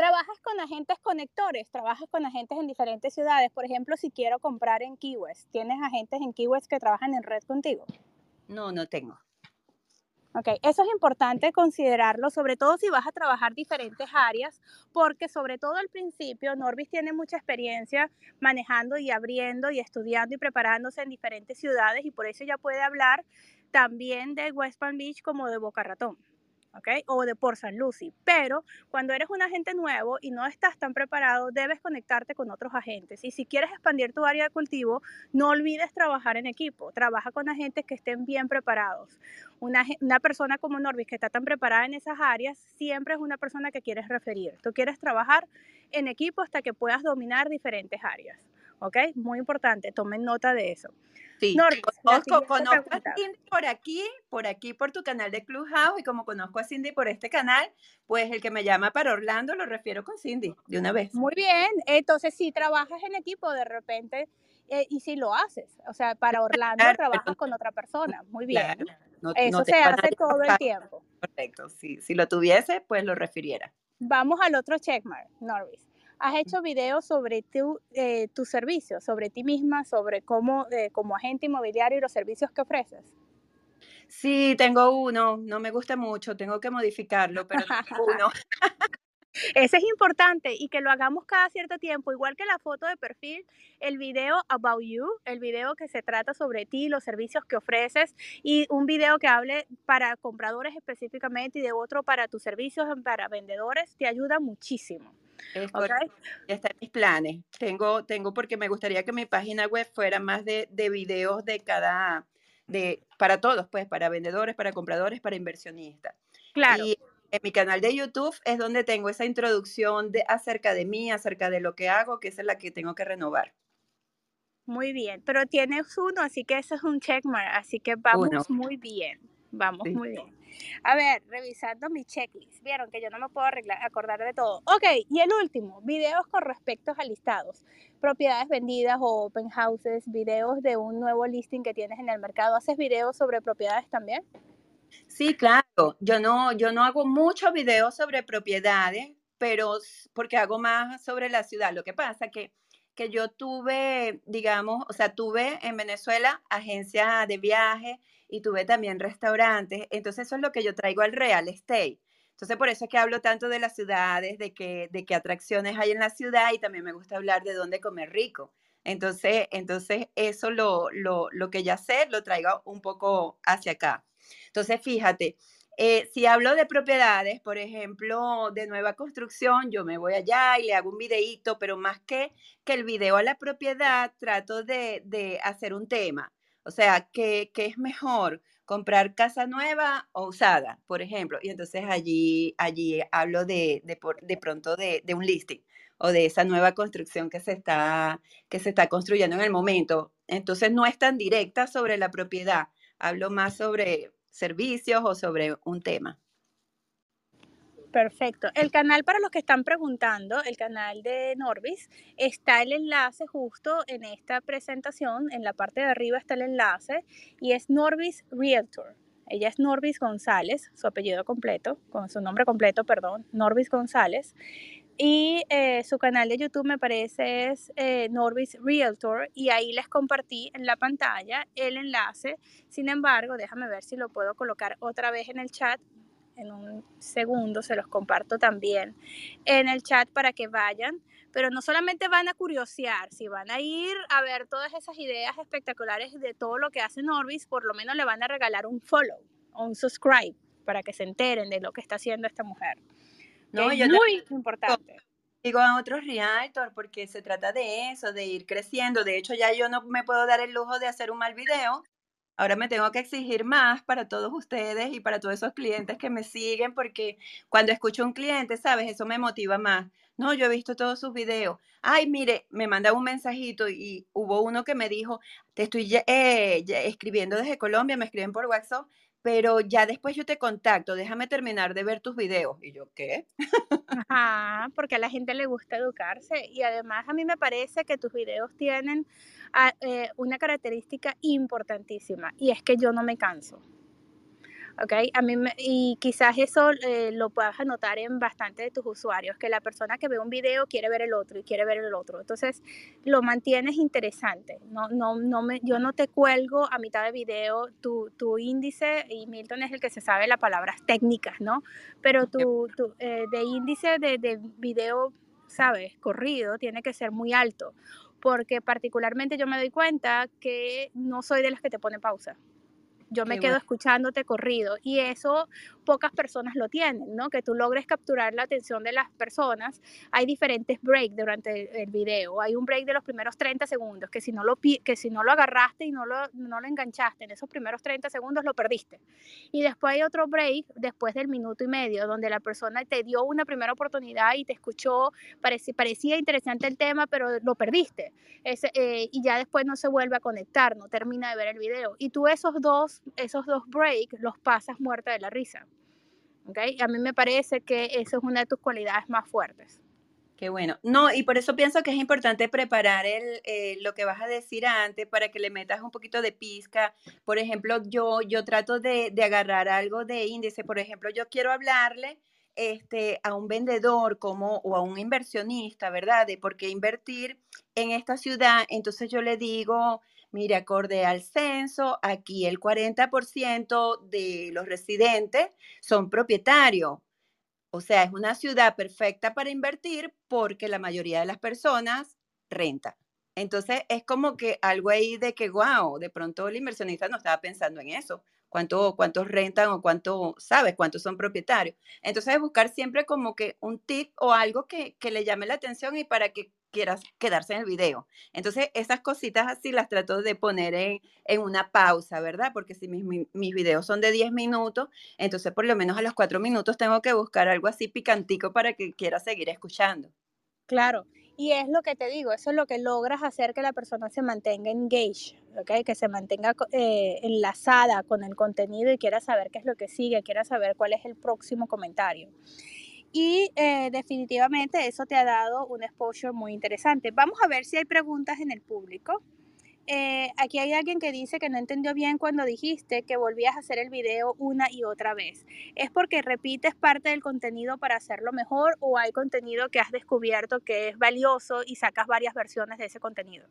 Trabajas con agentes conectores, trabajas con agentes en diferentes ciudades. Por ejemplo, si quiero comprar en Key West, ¿tienes agentes en Key West que trabajan en red contigo? No, no tengo. Ok, eso es importante considerarlo, sobre todo si vas a trabajar diferentes áreas, porque sobre todo al principio Norbis tiene mucha experiencia manejando y abriendo y estudiando y preparándose en diferentes ciudades y por eso ya puede hablar también de West Palm Beach como de Boca Ratón. ¿Ok? O de por San Lucy. Pero cuando eres un agente nuevo y no estás tan preparado, debes conectarte con otros agentes. Y si quieres expandir tu área de cultivo, no olvides trabajar en equipo. Trabaja con agentes que estén bien preparados. Una, una persona como Norbis que está tan preparada en esas áreas, siempre es una persona que quieres referir. Tú quieres trabajar en equipo hasta que puedas dominar diferentes áreas. ¿Ok? Muy importante, tomen nota de eso. Sí, la conozco, conozco a. Cindy por aquí, por aquí por tu canal de Clubhouse y como conozco a Cindy por este canal, pues el que me llama para Orlando lo refiero con Cindy de una vez. Muy bien, entonces si trabajas en equipo de repente eh, y si lo haces, o sea, para Orlando Claro, trabajas pero- con otra persona, muy bien. Claro, no, Eso no se hace todo el tiempo. Correcto, si, si lo tuviese, pues lo refiriera. Vamos al otro checkmark, Norris. Has hecho videos sobre tu, eh, tu servicio, sobre ti misma, sobre cómo, eh, como agente inmobiliario y los servicios que ofreces. Sí, tengo uno, no me gusta mucho, tengo que modificarlo, pero (laughs) tengo uno. Ese es importante y que lo hagamos cada cierto tiempo, igual que la foto de perfil, el video about you, el video que se trata sobre ti, los servicios que ofreces y un video que hable para compradores específicamente y de otro para tus servicios, para vendedores, te ayuda muchísimo. Es ¿ok? correcto, ya está en mis planes. Tengo, tengo porque me gustaría que mi página web fuera más de, de videos de cada, de, para todos, pues, para vendedores, para compradores, para inversionistas. Claro, Y en mi canal de YouTube es donde tengo esa introducción de, acerca de mí, acerca de lo que hago, que esa es la que tengo que renovar. muy bien, pero tienes uno, así que ese es un checkmark, así que vamos Uno. muy bien, vamos Sí. muy bien. A ver, revisando mi checklist, vieron que yo no me puedo arreglar- acordar de todo. Ok, y el último, videos con respecto a listados, propiedades vendidas o open houses, videos de un nuevo listing que tienes en el mercado. ¿Haces videos sobre propiedades también? Sí, claro. Yo no, yo no hago muchos videos sobre propiedades, pero porque hago más sobre la ciudad. Lo que pasa que, que yo tuve, digamos, o sea, tuve en Venezuela agencia de viaje y tuve también restaurantes. Entonces eso es lo que yo traigo al real estate. Entonces por eso es que hablo tanto de las ciudades, de qué, de qué atracciones hay en la ciudad y también me gusta hablar de dónde comer rico. Entonces, entonces eso lo, lo, lo que ya sé lo traigo un poco hacia acá. Entonces, fíjate, eh, si hablo de propiedades, por ejemplo, de nueva construcción, yo me voy allá y le hago un videíto, pero más que, que el video a la propiedad, trato de, de hacer un tema. O sea, ¿qué, qué es mejor? comprar casa nueva o usada, por ejemplo. Y entonces allí, allí hablo de, de, de pronto de, de un listing o de esa nueva construcción que se, está, que se está construyendo en el momento. Entonces no es tan directa sobre la propiedad, hablo más sobre servicios o sobre un tema. Perfecto. El canal para los que están preguntando, el canal de Norbis, está el enlace justo en esta presentación. En la parte de arriba está el enlace y es Norbis Realtor. Ella es Norbis González, su apellido completo, con su nombre completo, perdón, Norbis González. Y eh, su canal de YouTube me parece es eh, Norvis Realtor y ahí les compartí en la pantalla el enlace. Sin embargo, déjame ver si lo puedo colocar otra vez en el chat. En un segundo se los comparto también en el chat para que vayan. Pero no solamente van a curiosear, si van a ir a ver todas esas ideas espectaculares de todo lo que hace Norvis, por lo menos le van a regalar un follow o un subscribe para que se enteren de lo que está haciendo esta mujer. No, es muy importante. Digo a otros realtors porque se trata de eso, de ir creciendo. De hecho, ya yo no me puedo dar el lujo de hacer un mal video. Ahora me tengo que exigir más para todos ustedes y para todos esos clientes que me siguen, porque cuando escucho a un cliente, ¿sabes? Eso me motiva más. No, yo he visto todos sus videos. Ay, mire, me manda un mensajito y hubo uno que me dijo, te estoy eh, escribiendo desde Colombia, me escriben por WhatsApp, pero ya después yo te contacto, déjame terminar de ver tus videos. Y yo, ¿qué? Ajá, porque a la gente le gusta educarse y además a mí me parece que tus videos tienen ah, eh, una característica importantísima y es que yo no me canso. ¿Ok? A mí y quizás eso eh, lo puedas anotar en bastante de tus usuarios, que la persona que ve un video quiere ver el otro y quiere ver el otro. Entonces, lo mantienes interesante. No, no, no me, yo no te cuelgo a mitad de video tu, tu índice, y Milton es el que se sabe las palabras técnicas, ¿no? Pero tu, tu eh, de índice de, de video, ¿sabes? Corrido, tiene que ser muy alto porque particularmente yo me doy cuenta que no soy de las que te pone pausa yo me quedo escuchándote corrido y eso pocas personas lo tienen, ¿no? Que tú logres capturar la atención de las personas. Hay diferentes breaks durante el, video. Hay un break de los primeros 30 segundos, que si no lo, que si no lo agarraste y no lo, no lo enganchaste en esos primeros 30 segundos, lo perdiste. Y después hay otro break, después del minuto y medio, donde la persona te dio una primera oportunidad y te escuchó, parecía, parecía interesante el tema, pero lo perdiste. Ese, eh, y ya después no se vuelve a conectar, no termina de ver el video. Y tú esos dos, esos dos breaks los pasas muerta de la risa. A mí me parece que eso es una de tus cualidades más fuertes. Qué bueno. No, y por eso pienso que es importante preparar el, eh, lo que vas a decir antes para que le metas un poquito de pizca. Por ejemplo, yo, yo trato de, de agarrar algo de índice. Por ejemplo, yo quiero hablarle este, a un vendedor como, o a un inversionista, ¿verdad? De por qué invertir en esta ciudad. Entonces yo le digo, Mire, acorde al censo, aquí el 40% de los residentes son propietarios. O sea, es una ciudad perfecta para invertir porque la mayoría de las personas renta. Entonces, es como que algo ahí de que, wow, de pronto el inversionista no estaba pensando en eso. ¿Cuánto, cuántos rentan o cuánto, sabes, cuántos son propietarios? Entonces, es buscar siempre como que un tip o algo que, que le llame la atención y para que quieras quedarse en el video. Entonces, esas cositas así las trato de poner en, una pausa, ¿verdad? Porque si mis, mis, videos son de 10 minutos, entonces por lo menos a los 4 minutos tengo que buscar algo así picantico para que quiera seguir escuchando. Claro, y es lo que te digo, eso es lo que logras hacer que la persona se mantenga engaged, ¿ok? Que se mantenga eh, enlazada con el contenido y quiera saber qué es lo que sigue, quiera saber cuál es el próximo comentario y eh, definitivamente eso te ha dado un exposure muy interesante. Vamos a ver si hay preguntas en el público. Eh, aquí hay alguien que dice que no entendió bien cuando dijiste que volvías a hacer el video una y otra vez. ¿Es porque repites parte del contenido para hacerlo mejor o hay contenido que has descubierto que es valioso y sacas varias versiones de ese contenido?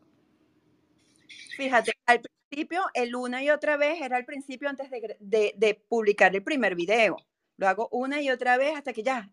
Fíjate, al principio, el una y otra vez era al principio antes de, de publicar el primer video. Lo hago una y otra vez hasta que ya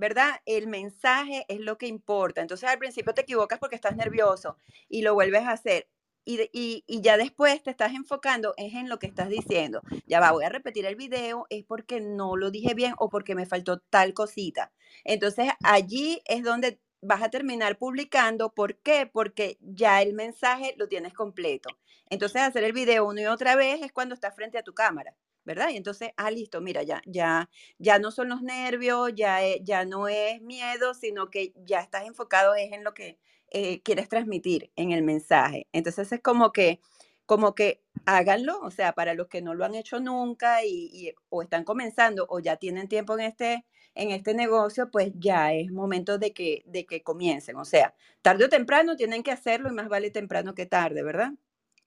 ¿verdad? El mensaje es lo que importa. Entonces al principio te equivocas porque estás nervioso y lo vuelves a hacer. Y, ya después te estás enfocando es en lo que estás diciendo. Ya va, voy a repetir el video, es porque no lo dije bien o porque me faltó tal cosita. Entonces allí es donde vas a terminar publicando. ¿Por qué? Porque ya el mensaje lo tienes completo. Entonces hacer el video una y otra vez es cuando estás frente a tu cámara. ¿Verdad? Y entonces, ah, listo, mira, ya, ya, ya no son los nervios, ya, e, ya no es miedo, sino que ya estás enfocado es en lo que eh, quieres transmitir en el mensaje. Entonces es como que, como que háganlo, o sea, para los que no lo han hecho nunca y, o están comenzando o ya tienen tiempo en este, en este negocio, pues ya es momento de que, de que comiencen. O sea, tarde o temprano tienen que hacerlo y más vale temprano que tarde, ¿verdad?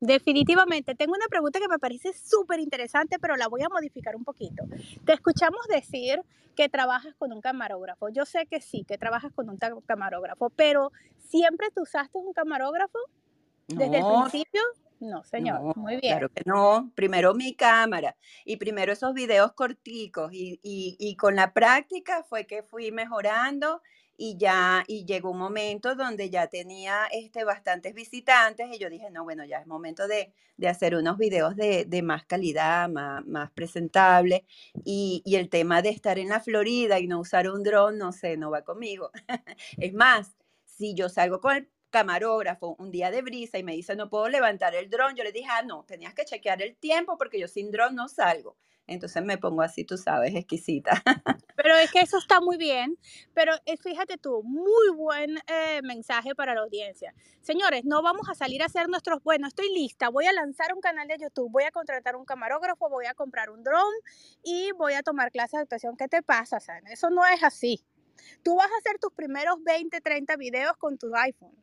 Definitivamente. Tengo una pregunta que me parece súper interesante, pero la voy a modificar un poquito. Te escuchamos decir que trabajas con un camarógrafo. Yo sé que sí, que trabajas con un camarógrafo, pero ¿siempre tú usaste un camarógrafo desde el principio? No, señor. Muy bien. Claro que no. Primero mi cámara y primero esos videos corticos y, y con la práctica fue que fui mejorando y ya y llegó un momento donde ya tenía este, bastantes visitantes y yo dije, no, bueno, ya es momento de, hacer unos videos de, más calidad, más, más presentable y, y, el tema de estar en la Florida y no usar un dron, no sé, no va conmigo. (laughs) es más, si yo salgo con el camarógrafo un día de brisa y me dice, no puedo levantar el dron, yo le dije, ah, no, tenías que chequear el tiempo porque yo sin dron no salgo. Entonces me pongo así, tú sabes, exquisita. (laughs) Pero es que eso está muy bien, pero eh, fíjate tú, muy buen eh, mensaje para la audiencia. Señores, no vamos a salir a hacer nuestros, bueno, estoy lista, voy a lanzar un canal de YouTube, voy a contratar un camarógrafo, voy a comprar un dron y voy a tomar clases de actuación. ¿Qué te pasa, Sana? Eso no es así. Tú vas a hacer tus primeros 20, 30 videos con tu iPhone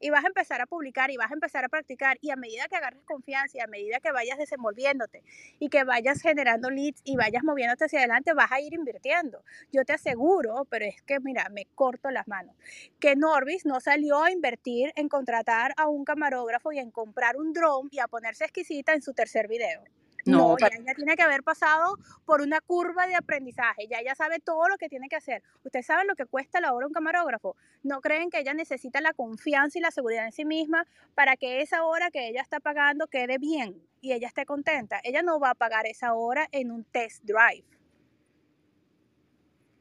y vas a empezar a publicar y vas a empezar a practicar y a medida que agarres confianza y a medida que vayas desenvolviéndote y que vayas generando leads y vayas moviéndote hacia adelante, vas a ir invirtiendo. Yo te aseguro, pero es que mira, me corto las manos, que Norbis no salió a invertir en contratar a un camarógrafo y en comprar un drone y a ponerse exquisita en su tercer video. No, ya ella tiene que haber pasado por una curva de aprendizaje, ya ella sabe todo lo que tiene que hacer. Ustedes saben lo que cuesta la hora un camarógrafo. No creen que ella necesita la confianza y la seguridad en sí misma para que esa hora que ella está pagando quede bien y ella esté contenta. Ella no va a pagar esa hora en un test drive.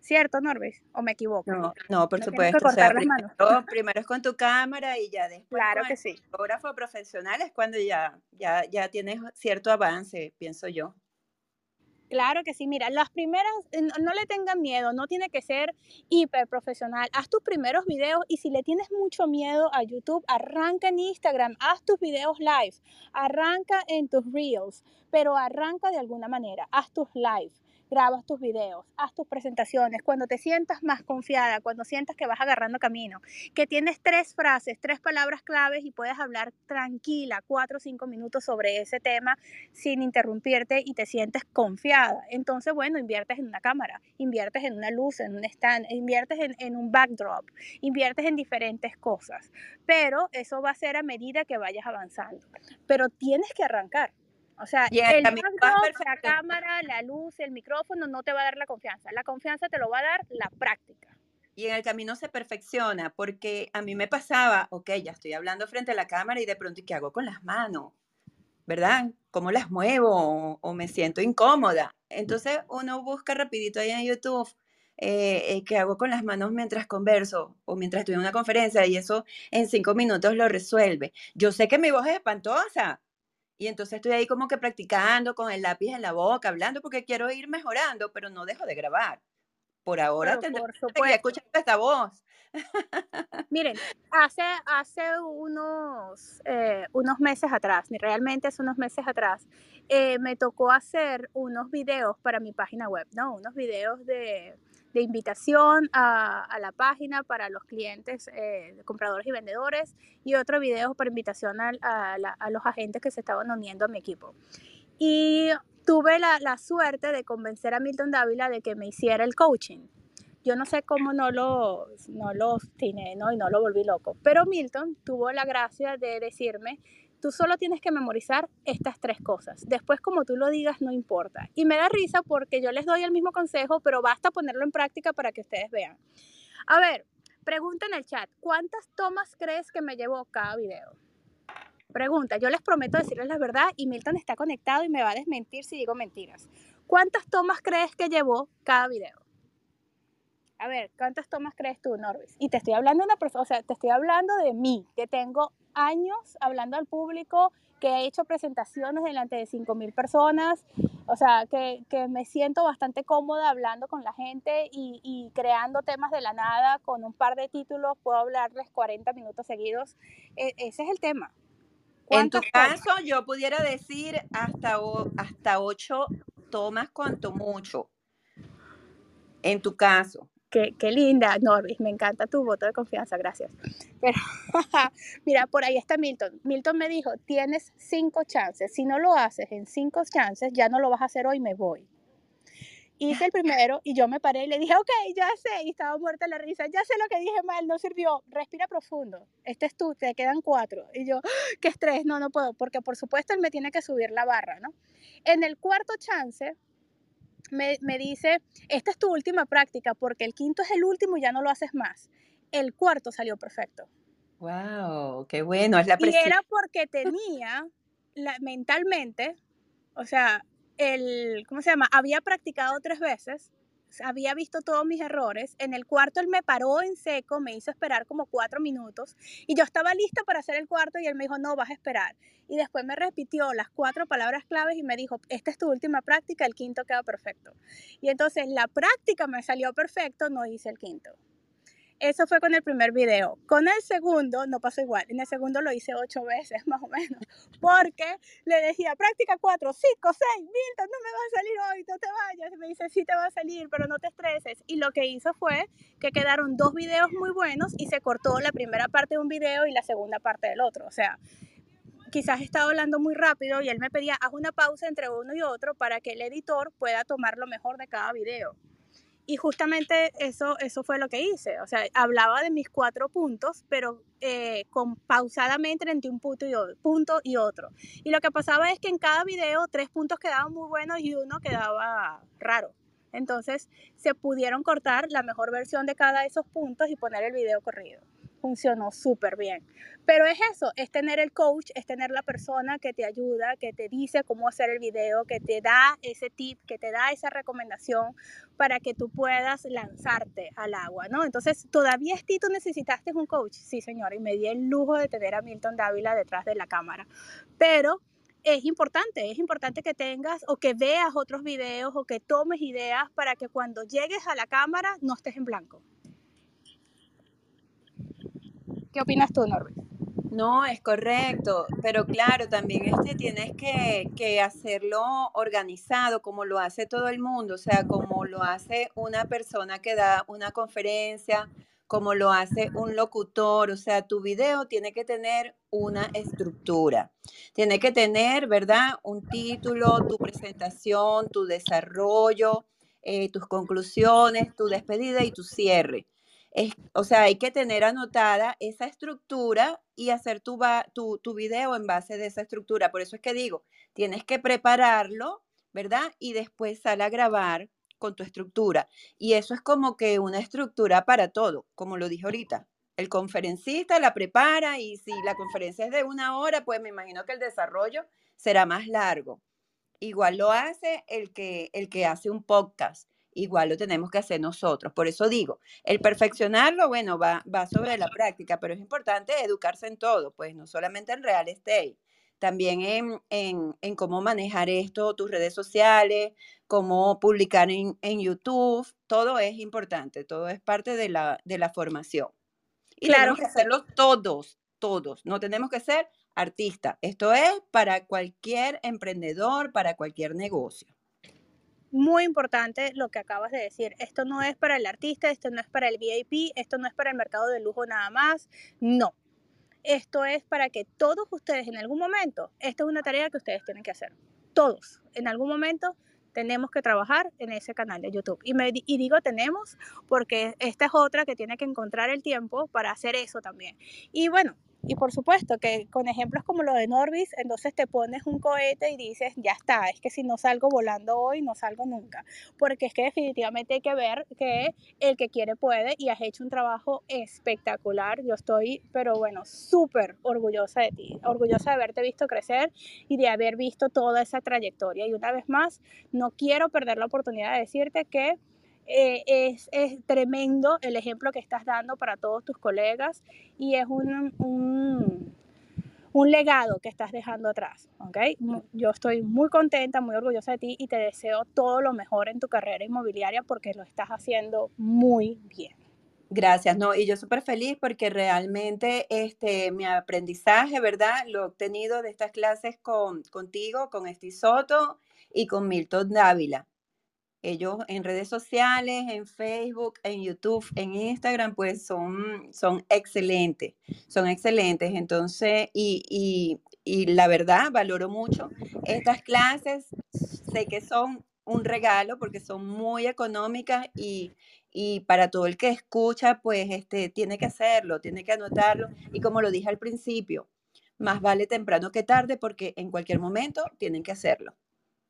¿Cierto, Norbis? ¿O me equivoco? No, no por supuesto. primero, es con tu cámara y ya después claro que sí. fotógrafo profesional es cuando ya, ya, ya tienes cierto avance, pienso yo. Claro que sí, mira, las primeras, eh, no le tengan miedo, no tiene que ser hiper profesional. Haz tus primeros videos y si le tienes mucho miedo a YouTube, arranca en Instagram, haz tus videos live, arranca en tus reels, pero arranca de alguna manera, haz tus live grabas tus videos, haz tus presentaciones, cuando te sientas más confiada, cuando sientas que vas agarrando camino, que tienes tres frases, tres palabras claves y puedes hablar tranquila cuatro o cinco minutos sobre ese tema sin interrumpirte y te sientes confiada. Entonces, bueno, inviertes en una cámara, inviertes en una luz, en un stand, inviertes en, en un backdrop, inviertes en diferentes cosas, pero eso va a ser a medida que vayas avanzando. Pero tienes que arrancar. O sea, el, la cámara, la luz, el micrófono no te va a dar la confianza. La confianza te lo va a dar la práctica. Y en el camino se perfecciona, porque a mí me pasaba, ok, ya estoy hablando frente a la cámara y de pronto, ¿qué hago con las manos? ¿Verdad? ¿Cómo las muevo? O, me siento incómoda. Entonces uno busca rapidito ahí en YouTube eh, eh, qué hago con las manos mientras converso o mientras estoy en una conferencia y eso en cinco minutos lo resuelve. Yo sé que mi voz es espantosa, y entonces estoy ahí como que practicando con el lápiz en la boca, hablando porque quiero ir mejorando, pero no dejo de grabar. Por ahora tendré que escuchar esta voz. (laughs) Miren, hace, hace unos, eh, unos meses atrás, realmente hace unos meses atrás, eh, me tocó hacer unos videos para mi página web, ¿no? Unos videos de, de invitación a, la página para los clientes, eh, compradores y vendedores, y otro video para invitación a, los agentes que se estaban uniendo a mi equipo. Y tuve la, suerte de convencer a Milton Dávila de que me hiciera el coaching. Yo no sé cómo no lo, no lo obstiné ¿no? y no lo volví loco, pero Milton tuvo la gracia de decirme Tú solo tienes que memorizar estas tres cosas. Después, como tú lo digas, no importa. Y me da risa porque yo les doy el mismo consejo, pero basta ponerlo en práctica para que ustedes vean. A ver, pregunta en el chat, ¿cuántas tomas crees que me llevó cada video? Pregunta, yo les prometo decirles la verdad y Milton está conectado y me va a desmentir si digo mentiras. ¿Cuántas tomas crees que llevó cada video? A ver, ¿cuántas tomas crees tú, Norbis? Y te estoy hablando de una persona, o sea, te estoy hablando de mí, que tengo años hablando al público, que he hecho presentaciones delante de 5.000 personas, o sea, que, que, me siento bastante cómoda hablando con la gente y, y, creando temas de la nada con un par de títulos, puedo hablarles 40 minutos seguidos. E, ese es el tema. En tu caso, yo pudiera decir hasta, hasta 8 tomas, cuanto mucho. En tu caso, Qué, linda, Norvis, me encanta tu voto de confianza, gracias. Pero, (laughs) mira, por ahí está Milton. Milton me dijo, tienes cinco chances. Si no lo haces en cinco chances, ya no lo vas a hacer hoy, me voy. Hice el primero y yo me paré y le dije, ok, ya sé, y estaba muerta la risa, ya sé lo que dije mal, no sirvió, respira profundo, este es tú, te quedan cuatro. Y yo, qué estrés, no, no puedo, porque por supuesto él me tiene que subir la barra, ¿no? En el cuarto chance, me, me, dice, esta es tu última práctica porque el quinto es el último y ya no lo haces más. El cuarto salió perfecto. ¡Wow! ¡Qué bueno! Es la y era porque tenía la, mentalmente, o sea, el, ¿cómo se llama? Había practicado tres veces, había visto todos mis errores. En el cuarto él me paró en seco, me hizo esperar como cuatro minutos y yo estaba lista para hacer el cuarto y él me dijo, no, vas a esperar. Y después me repitió las cuatro palabras claves y me dijo, esta es tu última práctica, el quinto queda perfecto. Y entonces la práctica me salió perfecto, no hice el quinto. Eso fue con el primer video. Con el segundo no pasó igual. En el segundo lo hice ocho veces (laughs) más o menos. Porque le decía, práctica cuatro, cinco, seis, Milton, no me va a salir hoy, no te vayas. Y me dice, sí te va a salir, pero no te estreses. Y lo que hizo fue que quedaron dos videos muy buenos y se cortó la primera parte de un video y la segunda parte del otro. O sea, quizás estaba hablando muy rápido y él me pedía, haz una pausa entre uno y otro para que el editor pueda tomar lo mejor de cada video. Y justamente eso, eso fue lo que hice. O sea, hablaba de mis cuatro puntos, pero eh, pausadamente entre un punto y, otro, punto y otro. Y lo que pasaba es que en cada video tres puntos quedaban muy buenos y uno quedaba raro. Entonces se pudieron cortar la mejor versión de cada de esos puntos y poner el video corrido funcionó súper bien. Pero es eso, es tener el coach, es tener la persona que te ayuda, que te dice cómo hacer el video, que te da ese tip, que te da esa recomendación para que tú puedas lanzarte al agua, ¿no? Entonces, ¿todavía ti tú necesitaste un coach? Sí, señora, y me di el lujo de tener a Milton Dávila detrás de la cámara. Pero es importante, es importante que tengas o que veas otros videos o que tomes ideas para que cuando llegues a la cámara no estés en blanco. ¿Qué opinas tú, Norbert? No, es correcto, pero claro, también este tienes que, que, hacerlo organizado, como lo hace todo el mundo, o sea, como lo hace una persona que da una conferencia, como lo hace un locutor, o sea, tu video tiene que tener una estructura, tiene que tener, ¿verdad? Un título, tu presentación, tu desarrollo, eh, tus conclusiones, tu despedida y tu cierre o sea, hay que tener anotada esa estructura y hacer tu, tu, tu video en base de esa estructura. Por eso es que digo, tienes que prepararlo, ¿verdad? Y después sale a grabar con tu estructura. Y eso es como que una estructura para todo, como lo dije ahorita. El conferencista la prepara y si la conferencia es de una hora, pues me imagino que el desarrollo será más largo. Igual lo hace el que, el que hace un podcast igual lo tenemos que hacer nosotros. Por eso digo, el perfeccionarlo, bueno, va, va sobre la práctica, pero es importante educarse en todo, pues no solamente en real estate, también en, en, en cómo manejar esto, tus redes sociales, cómo publicar en, en, YouTube, todo es importante, todo es parte de la, de la formación. Y claro. tenemos que hacerlo todos, todos, no tenemos que ser artistas. Esto es para cualquier emprendedor, para cualquier negocio muy importante lo que acabas de decir. Esto no es para el artista, esto no es para el VIP, esto no es para el mercado de lujo nada más. No. Esto es para que todos ustedes en algún momento, esta es una tarea que ustedes tienen que hacer. Todos, en algún momento tenemos que trabajar en ese canal de YouTube. Y, me, y digo tenemos porque esta es otra que tiene que encontrar el tiempo para hacer eso también. Y bueno, y por supuesto que con ejemplos como lo de Norvis, entonces te pones un cohete y dices, ya está, es que si no salgo volando hoy, no salgo nunca. Porque es que definitivamente hay que ver que el que quiere puede y has hecho un trabajo espectacular. Yo estoy, pero bueno, súper orgullosa de ti, orgullosa de haberte visto crecer y de haber visto toda esa trayectoria. Y una vez más, no quiero perder la oportunidad de decirte que eh, es, es, tremendo el ejemplo que estás dando para todos tus colegas y es un, un, un, legado que estás dejando atrás. ¿okay? Yo estoy muy contenta, muy orgullosa de ti y te deseo todo lo mejor en tu carrera inmobiliaria porque lo estás haciendo muy bien. Gracias, no, y yo súper feliz porque realmente este, mi aprendizaje, ¿verdad? Lo obtenido de estas clases con, contigo, con Esti Soto y con Milton Dávila. Ellos en redes sociales, en Facebook, en YouTube, en Instagram, pues son, son excelentes, son excelentes. Entonces, y, y, y la verdad, valoro mucho estas clases, sé que son un regalo porque son muy económicas y, y para todo el que escucha, pues este, tiene que hacerlo, tiene que anotarlo. Y como lo dije al principio, más vale temprano que tarde porque en cualquier momento tienen que hacerlo.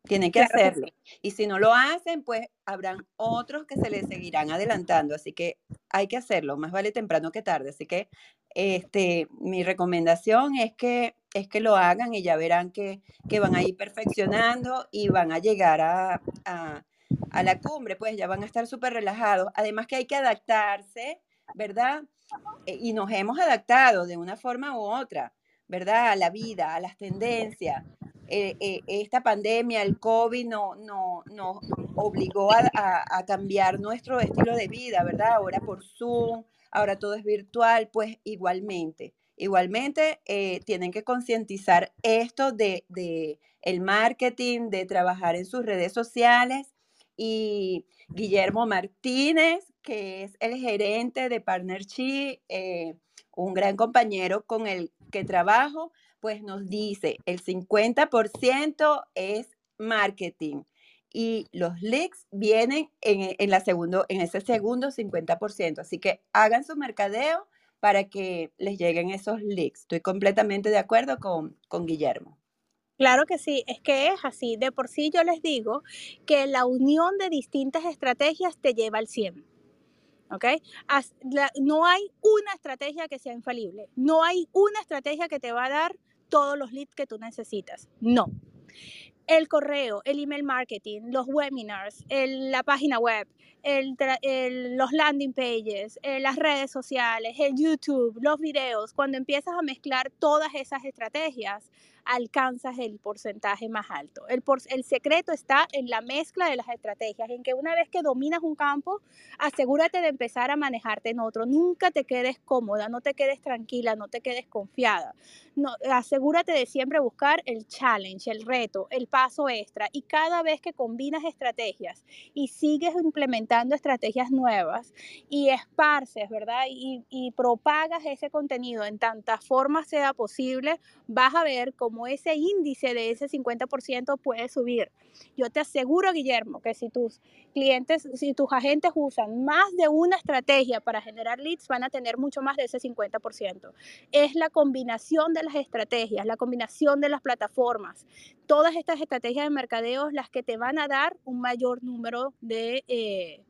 Tienen que hacerlo. Y si no lo hacen, pues habrán otros que se les seguirán adelantando. Así que hay que hacerlo, más vale temprano que tarde. Así que este, mi recomendación es que, es que lo hagan y ya verán que, que van a ir perfeccionando y van a llegar a, a, a la cumbre, pues ya van a estar súper relajados. Además que hay que adaptarse, ¿verdad? Eh, y nos hemos adaptado de una forma u otra, ¿verdad? A la vida, a las tendencias. Eh, eh, esta pandemia, el COVID, no, no, nos obligó a, a, cambiar nuestro estilo de vida, ¿verdad? Ahora por Zoom, ahora todo es virtual, pues igualmente. Igualmente, eh, tienen que concientizar esto de, de, el marketing, de trabajar en sus redes sociales. Y Guillermo Martínez, que es el gerente de Partnership, un gran compañero con el que trabajo, pues nos dice el 50% es marketing y los leaks vienen en, en, la segundo, en ese segundo 50%. Así que hagan su mercadeo para que les lleguen esos leaks. Estoy completamente de acuerdo con, con Guillermo. Claro que sí, es que es así. De por sí yo les digo que la unión de distintas estrategias te lleva al 100. ¿Ok? no hay una estrategia que sea infalible, no hay una estrategia que te va a dar todos los leads que tú necesitas, no. El correo, el email marketing, los webinars, la página web, los landing pages, eh, las redes sociales, el YouTube, los videos, cuando empiezas a mezclar todas esas estrategias, alcanzas el porcentaje más alto. El, el secreto está en la mezcla de las estrategias, en que una vez que dominas un campo, asegúrate de empezar a manejarte en otro. Nunca te quedes cómoda, no te quedes tranquila, no te quedes confiada. Asegúrate de siempre buscar el challenge, el reto, el paso extra. Y cada vez que combinas estrategias y sigues implementando estrategias nuevas y esparces, ¿verdad? Y, y propagas ese contenido en tantas formas sea posible, vas a ver cómo ese índice de ese 50% puede subir. Yo te aseguro, Guillermo, que si tus clientes, si tus agentes usan más de una estrategia para generar leads, van a tener mucho más de ese 50%. Es la combinación de las estrategias, la combinación de las plataformas, todas estas estrategias de mercadeo las que te van a dar un mayor número de, eh,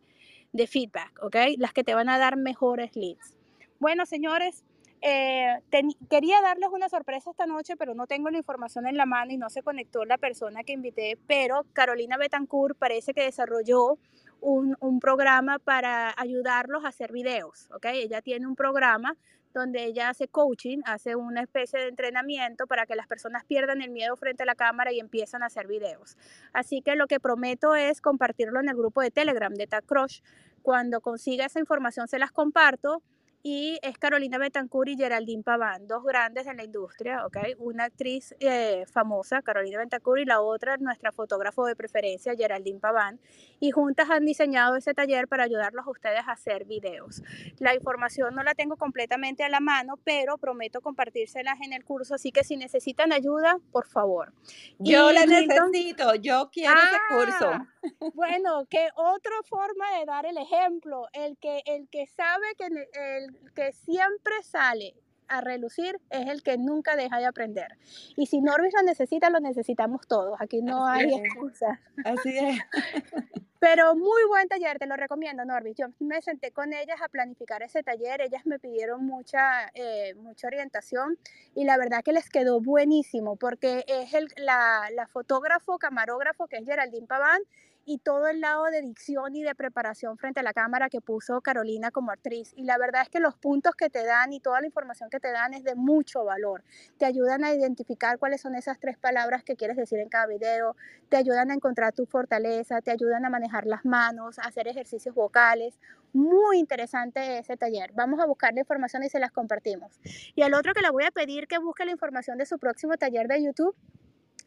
de feedback, ¿ok? Las que te van a dar mejores leads. Bueno, señores, eh, quería darles una sorpresa esta noche, pero no tengo la información en la mano y no se conectó la persona que invité, pero Carolina Betancourt parece que desarrolló un, un, programa para ayudarlos a hacer videos, ¿ok? Ella tiene un programa donde ella hace coaching, hace una especie de entrenamiento para que las personas pierdan el miedo frente a la cámara y empiezan a hacer videos. Así que lo que prometo es compartirlo en el grupo de Telegram de TACRUSH. Cuando consiga esa información se las comparto y es Carolina Betancourt y Geraldine Paván, dos grandes en la industria, ¿ok? Una actriz eh, famosa, Carolina Betancourt, y la otra nuestra fotógrafo de preferencia, Geraldine Paván, y juntas han diseñado ese taller para ayudarlos a ustedes a hacer videos. La información no la tengo completamente a la mano, pero prometo compartírselas en el curso, así que si necesitan ayuda, por favor. Yo la necesito, yo quiero ese curso. Ah, bueno, que otra forma de dar el ejemplo, el que, el que sabe que el que siempre sale a relucir es el que nunca deja de aprender. Y si Norvis lo necesita, lo necesitamos todos. Aquí no hay excusa. Así es. (laughs) Pero muy buen taller, te lo recomiendo, Norvis. Yo me senté con ellas a planificar ese taller. Ellas me pidieron mucha, eh, mucha orientación y la verdad que les quedó buenísimo porque es el, la, la fotógrafo, camarógrafo que es Geraldine Paván y todo el lado de dicción y de preparación frente a la cámara que puso Carolina como actriz. Y la verdad es que los puntos que te dan y toda la información que te dan es de mucho valor. Te ayudan a identificar cuáles son esas tres palabras que quieres decir en cada video, te ayudan a encontrar tu fortaleza, te ayudan a manejar las manos, hacer ejercicios vocales. Muy interesante ese taller. Vamos a buscar la información y se las compartimos. Y al otro que le voy a pedir que busque la información de su próximo taller de YouTube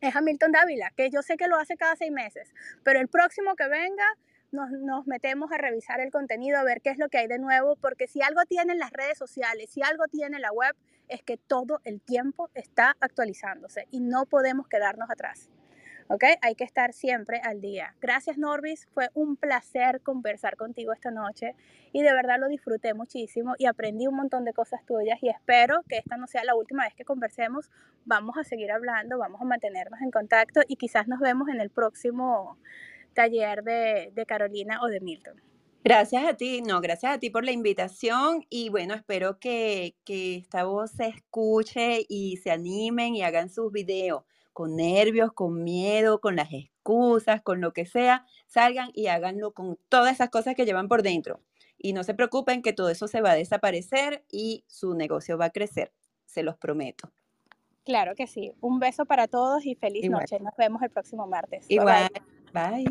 es Hamilton Dávila, que yo sé que lo hace cada seis meses, pero el próximo que venga nos, nos, metemos a revisar el contenido, a ver qué es lo que hay de nuevo, porque si algo tienen las redes sociales, si algo tiene la web, es que todo el tiempo está actualizándose y no podemos quedarnos atrás. ¿Ok? Hay que estar siempre al día. Gracias Norbis, fue un placer conversar contigo esta noche y de verdad lo disfruté muchísimo y aprendí un montón de cosas tuyas y espero que esta no sea la última vez que conversemos. Vamos a seguir hablando, vamos a mantenernos en contacto y quizás nos vemos en el próximo taller de, de Carolina o de Milton. Gracias a ti, no, gracias a ti por la invitación y bueno, espero que, que esta voz se escuche y se animen y hagan sus videos con nervios, con miedo, con las excusas, con lo que sea, salgan y háganlo con todas esas cosas que llevan por dentro. Y no se preocupen que todo eso se va a desaparecer y su negocio va a crecer, se los prometo. Claro que sí. Un beso para todos y feliz noche. Nos vemos el próximo martes. Igual. bye.